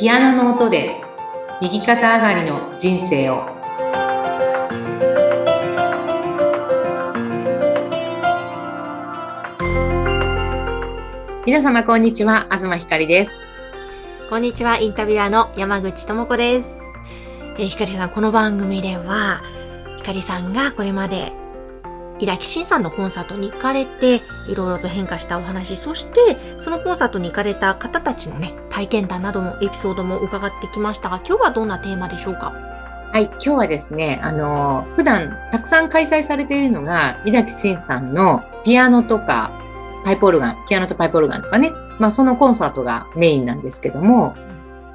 ピアノの音で右肩上がりの人生を。皆様こんにちは。東ひかりです。こんにちは、インタビュアーの山口智子です。えー、ひかりさん、この番組では、ひかりさんがこれまで、イラキシンさんのコンサートに行かれて、いろいろと変化したお話、そして、そのコンサートに行かれた方たちのね、体験談なども、エピソードも伺ってきましたが、今日はどんなテーマでしょうか？はい、今日はですね、あの、普段たくさん開催されているのが、井崎慎さんのピアノとか、パイプオルガン、ピアノとパイプオルガンとかね、まあそのコンサートがメインなんですけども、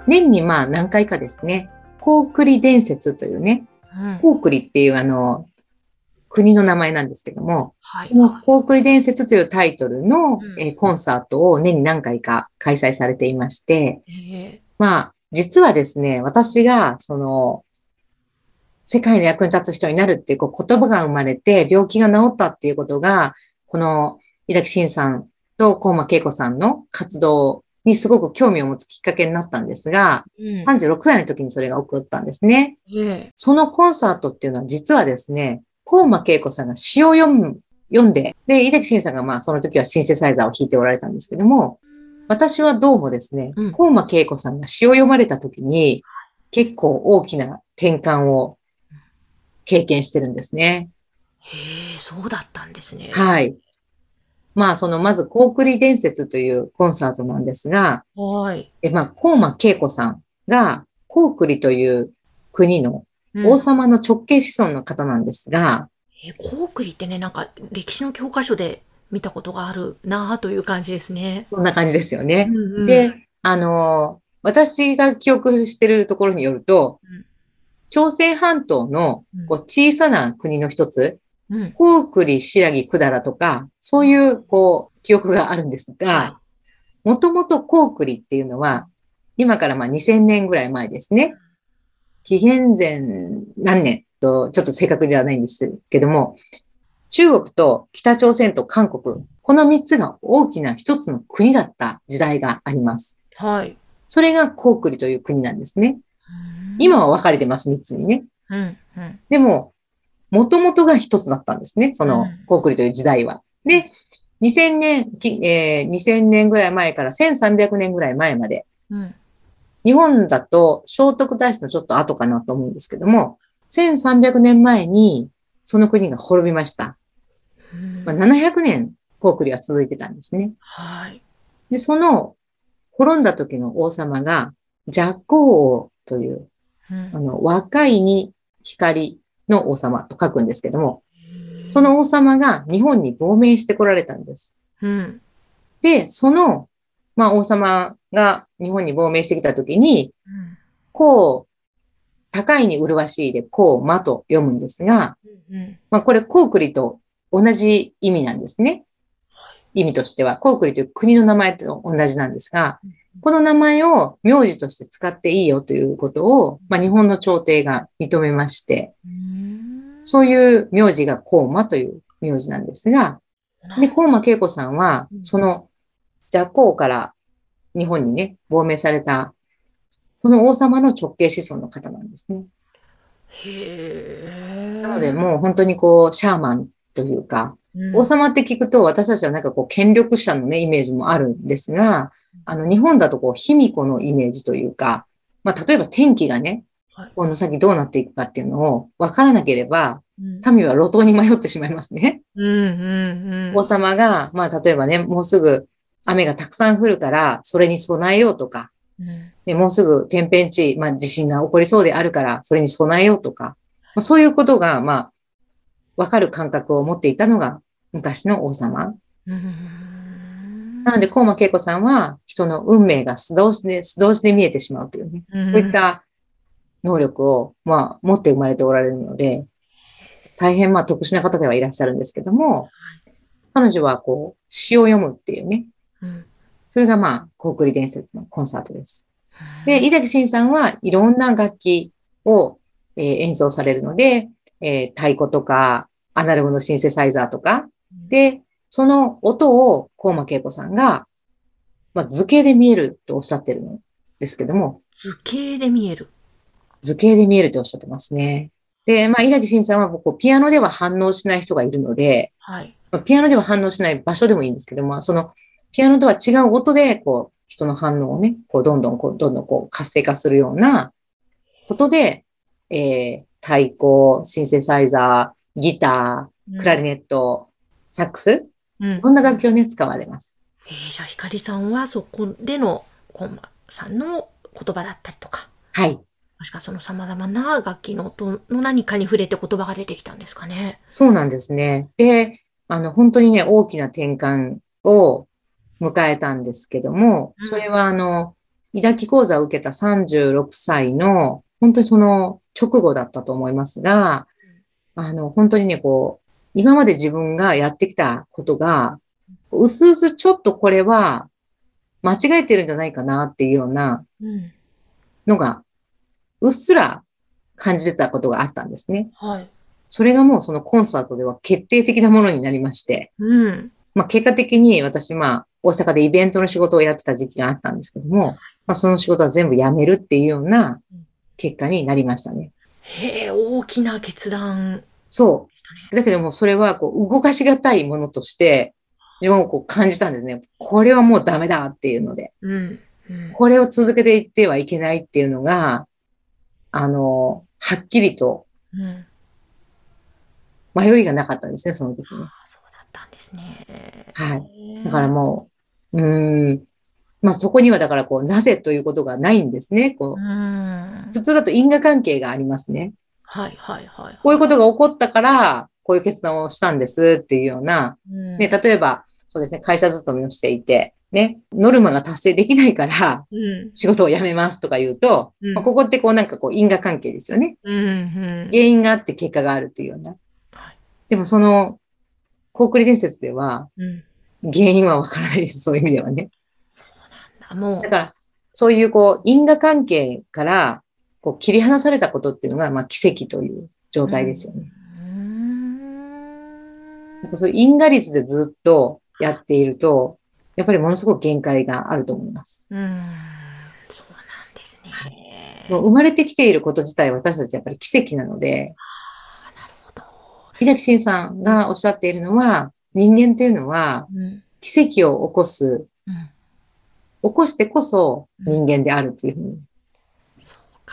年にまあ何回かですね、コークリ伝説というね、うん。コークリっていうあの、国の名前なんですけども、はい。このコークリ伝説というタイトルの、うんえーコンサートを年に何回か開催されていまして、えまあ、実はですね、私が、その、世界の役に立つ人になるっていうこう言葉が生まれて、病気が治ったっていうことが、この、井崎慎さんと高間恵子さんの活動にすごく興味を持つきっかけになったんですが、ーうん。36歳の時にそれが起こったんですね。えそのコンサートっていうのは実はですね、高間恵子さんが詩を読む、読んで、で、井崎慎さんがまあその時はシンセサイザーを弾いておられたんですけども、私はどうもですねうん、高間恵子さんが詩を読まれた時に、結構大きな転換を経験してるんですね。へえ、そうだったんですね。はい。まあ、その、まず、コークリ伝説というコンサートなんですが、はい。えまあ、高間恵子さんが、コークリという国のうん王様の直系子孫の方なんですが、えーコークリってね、なんか歴史の教科書で見たことがあるなあという感じですね。こんな感じですよね。うんうんで、あのー私が記憶してるところによるとうん、朝鮮半島のうんこう小さな国の一つ、うん。コークリ、白木、百済とか、そういう、こう、記憶があるんですがは、もともとコークリっていうのは、今からまあ2000年ぐらい前ですね。紀元前何年と、ちょっと正確ではないんですけども、中国と北朝鮮と韓国、この3つが大きな一つの国だった時代があります。はい。それがコークリという国なんですね。今は分かれてます、3つにね。うん、うん。でも、もともとが一つだったんですね。そのうん、コークリという時代は。で、2000年、きえー2000年ぐらい前から1300年ぐらい前まで、うん。日本だと聖徳太子のちょっと後かなと思うんですけども、1300年前にその国が滅びました。うんまあ、700年コークリは続いてたんですね。はい。で、その滅んだ時の王様が、若光王という、うんあの、若いに光の王様と書くんですけども、そ、の王様が日本に亡命してこられたんです。うん。で、その、まあ王様が日本に亡命してきたときに、うんこう、高いに麗しいで、こう、まと読むんですが、うん。まあこれ、コークリと同じ意味なんですね。意味としては、コークリという国の名前と同じなんですが、この名前を名字として使っていいよということを、まあ日本の朝廷が認めまして、うん。そういう名字がコーマという名字なんですが、で、コーマ恵子さんはう、んその、若光から日本にね、亡命された、その王様の直系子孫の方なんですね。へえ。なので、もう本当にこう、シャーマンというか、うん、王様って聞くと私たちはなんかこう、権力者のね、イメージもあるんですが、あの、日本だとこう、卑弥呼のイメージというか、まあ、例えば天気がねはい、この先どうなっていくかっていうのを分からなければ、うん、民は路頭に迷ってしまいますね。うん、うん、うん。王様が、まあ、例えばね、もうすぐ雨がたくさん降るから、それに備えようとか、うん。でもうすぐ天変地異、まあ、地震が起こりそうであるから、それに備えようとか、まあ、そういうことが、まあ、わかる感覚を持っていたのが昔の王様。うん。なので、高間恵子さんは、人の運命が素通しで、素通しで見えてしまうというね、うんそういった能力を、まあ、持って生まれておられるので、大変、まあ、特殊な方ではいらっしゃるんですけども、彼女は、こう、詩を読むっていうね、うん。それがまあ、コークリ伝説のコンサートです。で、井崎慎さんはいろんな楽器を、えー演奏されるので、えー太鼓とか、アナログのシンセサイザーとか、で、その音を、高間恵子さんが、まあ、図形で見えるとおっしゃってるんですけども、図形で見える。図形で見えるとおっしゃってますね。で、まあ、稲木慎さんはこうピアノでは反応しない人がいるので、はい。まあピアノでは反応しない場所でもいいんですけども、そのピアノとは違う音で、こう、人の反応をね、こう、どんどん、こう、どんどん、こう、活性化するようなことで、えー、太鼓、シンセサイザー、ギター、クラリネット、サックス、うん。こんな楽器をね、使われます。えーじゃあ、ひかりさんはそこでのコンマさんの言葉だったりとか、はい。もしくはその様々な楽器の音の何かに触れて言葉が出てきたんですかね。そうなんですね。で、あの、本当にね、大きな転換を迎えたんですけどもうん、それはあの、抱き講座を受けた36歳の、本当にその直後だったと思いますが、あの、本当にね、こう、今まで自分がやってきたことが、うすうすちょっとこれは間違えてるんじゃないかなっていうようなうん。のが、うっすら感じてたことがあったんですね。はい。それがもうそのコンサートでは決定的なものになりまして、うん。まあ結果的に私、まあ大阪でイベントの仕事をやってた時期があったんですけども、まあその仕事は全部辞めるっていうような結果になりましたね。へえ、大きな決断そ。う。だけどもそれはこう動かしがたいものとして自分をこう感じたんですね。これはもうダメだっていうので、うん。うん。これを続けていってはいけないっていうのが、あの、はっきりとうん。迷いがなかったんですね、その時に。そうだったんですね。はい。だからもう、ん。まあそこにはだからこう、なぜということがないんですね。こうう、ん。普通だと因果関係がありますね。はいはいはい。こういうことが起こったから、こういう決断をしたんですっていうような、うんね、例えば、そうですね、会社勤めをしていて、ね、ノルマが達成できないから、うん。仕事を辞めますとか言うと、うんまあ、ここってこうなんかこう因果関係ですよね。うん。うん。原因があって結果があるっていうようなはい。でもその、コークリ伝説では、うん。原因はわからないです。そういう意味ではね。そうなんだ。もだから、そういうこう、因果関係から、こう、切り離されたことっていうのが、まあ、奇跡という状態ですよね。う。ん。なんかそういう因果率でずっとやっていると、やっぱりものすごく限界があると思います。うーん。そうなんですね。もう生まれてきていること自体、私たちやっぱり奇跡なので、ああ、なるほど。秀樹慎さんがおっしゃっているのは、人間というのは、うん。奇跡を起こす、うん。起こしてこそ人間であるというふうに。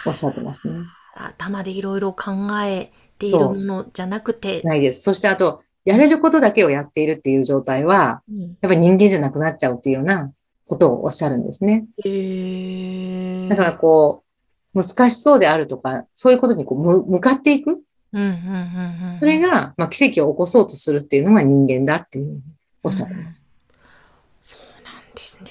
おっしゃってますね。頭でいろいろ考えているものじゃなくて、ないです。そしてあと、やれることだけをやっているっていう状態は、うん、やっぱり人間じゃなくなっちゃうっていうようなことをおっしゃるんですね。えー、だからこう、難しそうであるとか、そういうことにこうむ向かっていく。うんうんうんうん、それが、まあ、奇跡を起こそうとするっていうのが人間だっていうふうにおっしゃってます。そうなんですね。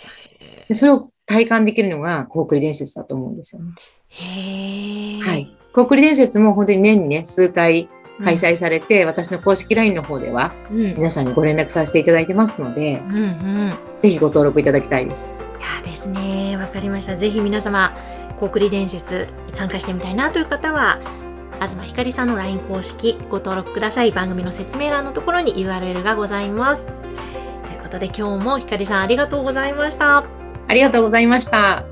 でそれを体感できるのが、コークリ伝説だと思うんですよね。へえ。はい。コークリ伝説も本当に年にね、数回開催されて、私の公式 LINE の方では、うん。うん皆さんにご連絡させていただいてますので、うんうん。ぜひご登録いただきたいです。いやですね、わかりました。ぜひ皆様、コークリ伝説参加してみたいなという方は、東ひかりさんの LINE 公式ご登録ください。番組の説明欄のところに URL がございます。ということで今日もひかりさんありがとうございました。ありがとうございました。